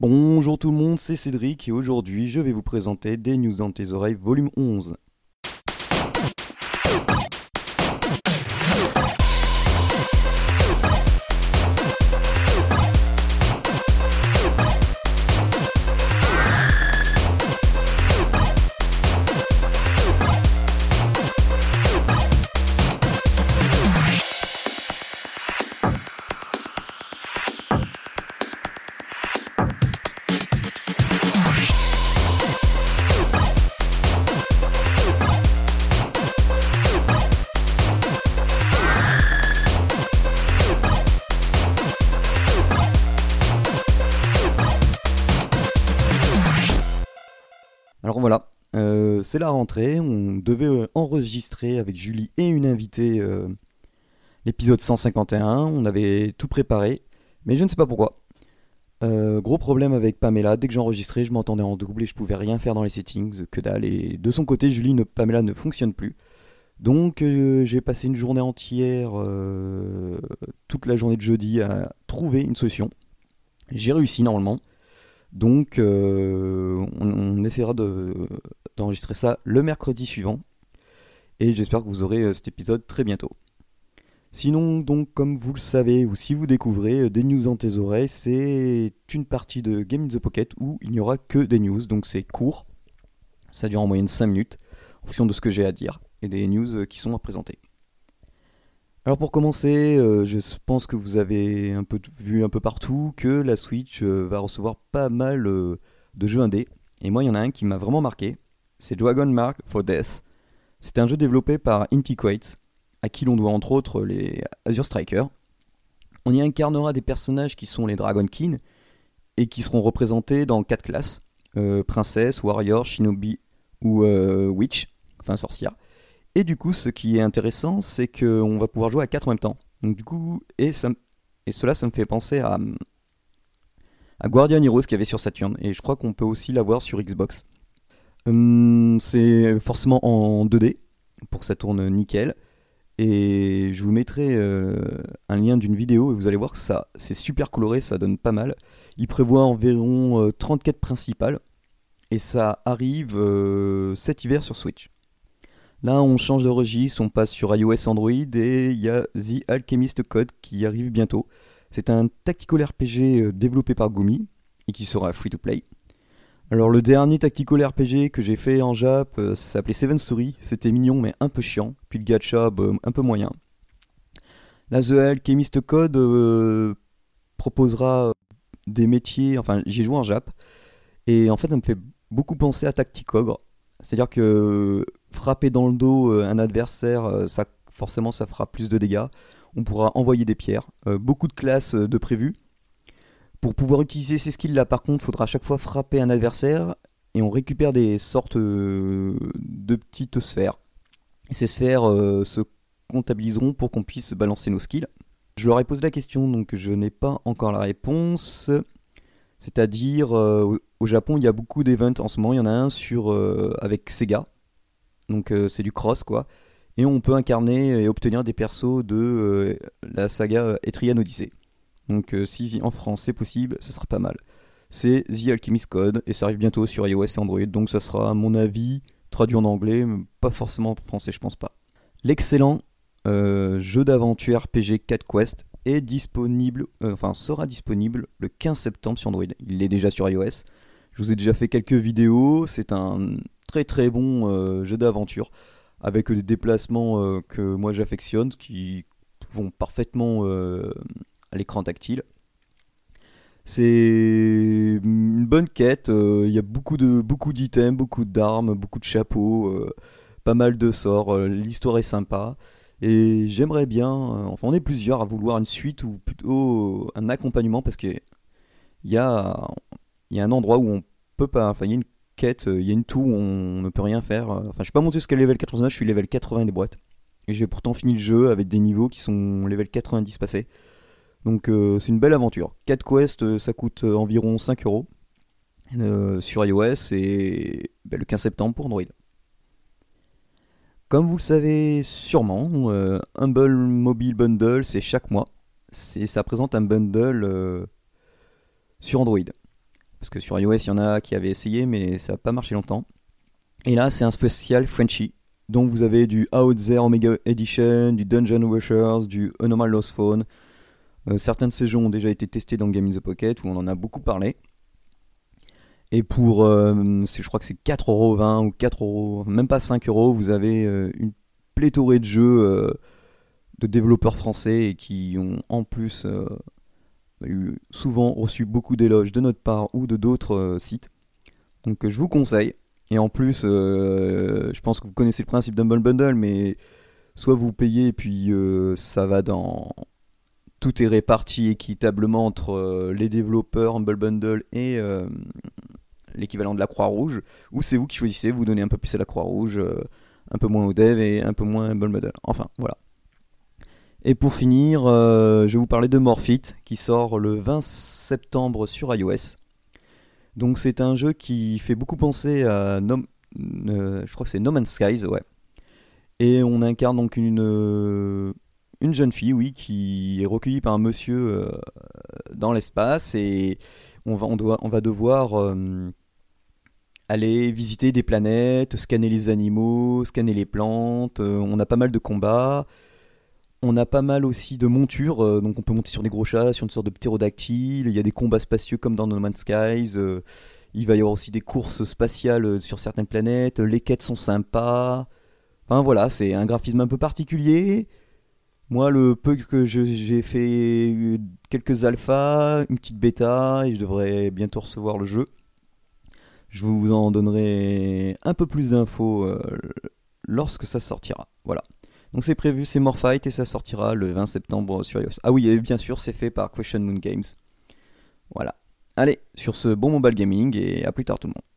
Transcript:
Bonjour tout le monde, c'est Cédric et aujourd'hui je vais vous présenter des news dans tes oreilles volume 11. Alors voilà, euh, c'est la rentrée, on devait euh, enregistrer avec Julie et une invitée euh, l'épisode 151, on avait tout préparé, mais je ne sais pas pourquoi. Gros problème avec Pamela, dès que j'enregistrais, je m'entendais en double et je pouvais rien faire dans les settings, que dalle. Et de son côté, Julie, ne, Pamela ne fonctionne plus. Donc j'ai passé une journée entière, toute la journée de jeudi, à trouver une solution. J'ai réussi normalement. Donc euh, on, essaiera de- d'enregistrer ça le mercredi suivant. Et j'espère que vous aurez euh, cet épisode très bientôt. Sinon, donc, comme vous le savez, ou si vous découvrez euh, des news dans tes oreilles, c'est une partie de Game in the Pocket où il n'y aura que des news, donc c'est court. Ça dure en moyenne 5 minutes, en fonction de ce que j'ai à dire, et des news qui sont à présenter. Alors pour commencer, euh, je pense que vous avez vu un peu partout que la Switch euh, va recevoir pas mal euh, de jeux indés. Et moi, il y en a un qui m'a vraiment marqué, c'est Dragon Mark for Death. C'est un jeu développé par Intiquate, à qui l'on doit entre autres les Azure Strikers. On y incarnera des personnages qui sont les Dragon King et qui seront représentés dans quatre classes princesse, warrior, shinobi ou witch, enfin sorcière. Et du coup, ce qui est intéressant, c'est qu'on va pouvoir jouer à quatre en même temps. Donc du coup, et, cela, ça me fait penser à, à Guardian Heroes qu'il y avait sur Saturn. Et je crois qu'on peut aussi l'avoir sur Xbox. Hum, c'est forcément en 2D pour que ça tourne nickel. Et je vous mettrai euh, un lien d'une vidéo et vous allez voir que ça, c'est super coloré, ça donne pas mal. Il prévoit environ euh, 34 principales et ça arrive euh, cet hiver sur Switch. Là, on change de registre, on passe sur iOS Android et il y a The Alchemist Code qui arrive bientôt. C'est un tactical RPG euh, développé par Gumi et qui sera free to play. Alors le dernier tactical RPG que j'ai fait en Jap, euh, ça s'appelait Seven Story, c'était mignon mais un peu chiant, puis le gacha bah, un peu moyen. Là The Alchemist Code euh, proposera des métiers, enfin j'y joue en Jap, et en fait ça me fait beaucoup penser à Tacticogre, c'est-à-dire que frapper dans le dos euh, un adversaire, euh, ça, forcément ça fera plus de dégâts, on pourra envoyer des pierres, euh, beaucoup de classes de prévues, pour pouvoir utiliser ces skills là par contre, il faudra à chaque fois frapper un adversaire et on récupère des sortes de petites sphères. Ces sphères se comptabiliseront pour qu'on puisse balancer nos skills. Je leur ai posé la question donc je n'ai pas encore la réponse. C'est-à-dire au- au Japon il y a beaucoup d'events en ce moment, il y en a un sur avec Sega. Donc euh, c'est du cross quoi. Et on peut incarner et obtenir des persos de euh, la saga Etrian Odyssey. Donc euh, si en France c'est possible, ce sera pas mal. C'est The Alchemist Code et ça arrive bientôt sur iOS et Android, donc ça sera à mon avis traduit en anglais, mais pas forcément en français, je pense pas. L'excellent jeu d'aventure RPG 4 Quest est disponible, enfin sera disponible le 15 septembre sur Android. Il est déjà sur iOS. Je vous ai déjà fait quelques vidéos. C'est un très très bon euh, jeu d'aventure avec des déplacements euh, que moi j'affectionne, qui vont parfaitement euh, à l'écran tactile. C'est une bonne quête, il y a beaucoup de beaucoup d'items, beaucoup d'armes, beaucoup de chapeaux, pas mal de sorts, l'histoire est sympa. Et j'aimerais bien, enfin on est plusieurs à vouloir une suite ou plutôt un accompagnement parce que il y a, il y a un endroit où on peut pas, enfin une quête, euh, il y a une tour où on ne peut rien faire. euh, Enfin je suis pas monté jusqu'à level 89, je suis level 80 des boîtes. Et j'ai pourtant fini le jeu avec des niveaux qui sont level 90 passés. Donc euh, c'est une belle aventure. 4 quests, ça coûte environ 5 euros sur iOS et ben, le 15 septembre pour Android. Comme vous le savez sûrement, Humble Mobile Bundle, c'est chaque mois. Ça présente un bundle sur Android. Parce que sur iOS, il y en a qui avaient essayé, mais ça n'a pas marché longtemps. Et là, c'est un spécial Frenchy. Donc vous avez du Out There Omega Edition, du Dungeon Rushers, du Anomal Lost Phone. Euh, certains de ces jeux ont déjà été testés dans Game in the Pocket, où on en a beaucoup parlé. Et pour, euh, je crois que c'est 4,20€ ou 4€, même pas 5€, vous avez euh, une pléthorée de jeux de développeurs français et qui ont en plus souvent reçu beaucoup d'éloges de notre part ou de d'autres sites. Donc je vous conseille. Et en plus, je pense que vous connaissez le principe d'Humble Bundle, mais soit vous payez et puis ça va dans tout est réparti équitablement entre les développeurs Humble Bundle et l'équivalent de la Croix-Rouge, ou c'est vous qui choisissez, vous donnez un peu plus à la Croix-Rouge, euh, un peu moins au dev et un peu moins à Model. Enfin, voilà. Et pour finir, euh, je vais vous parler de Morphite, qui sort le 20 septembre sur iOS. Donc c'est un jeu qui fait beaucoup penser à no... Euh, je crois que c'est No Man's Skies, ouais. Et on incarne donc une, une jeune fille, oui, qui est recueillie par un monsieur dans l'espace et on va, on va devoir aller visiter des planètes, scanner les animaux, scanner les plantes. Euh, on a pas mal de combats. On a pas mal aussi de montures, euh, donc on peut monter sur des gros chats, sur une sorte de ptérodactyle. Il y a des combats spacieux comme dans No Man's Skies. Euh, il va y avoir aussi des courses spatiales sur certaines planètes. Les quêtes sont sympas. Enfin voilà, c'est un graphisme un peu particulier. Moi, le peu que j'ai fait quelques alphas, une petite bêta, et je devrais bientôt recevoir le jeu. Je vous en donnerai un peu plus d'infos euh, lorsque ça sortira. Voilà. Donc c'est prévu, c'est Morphite et ça sortira le 20 septembre sur iOS. Ah oui, bien sûr, c'est fait par Question Moon Games. Voilà. Allez, sur ce bon mobile gaming et à plus tard tout le monde.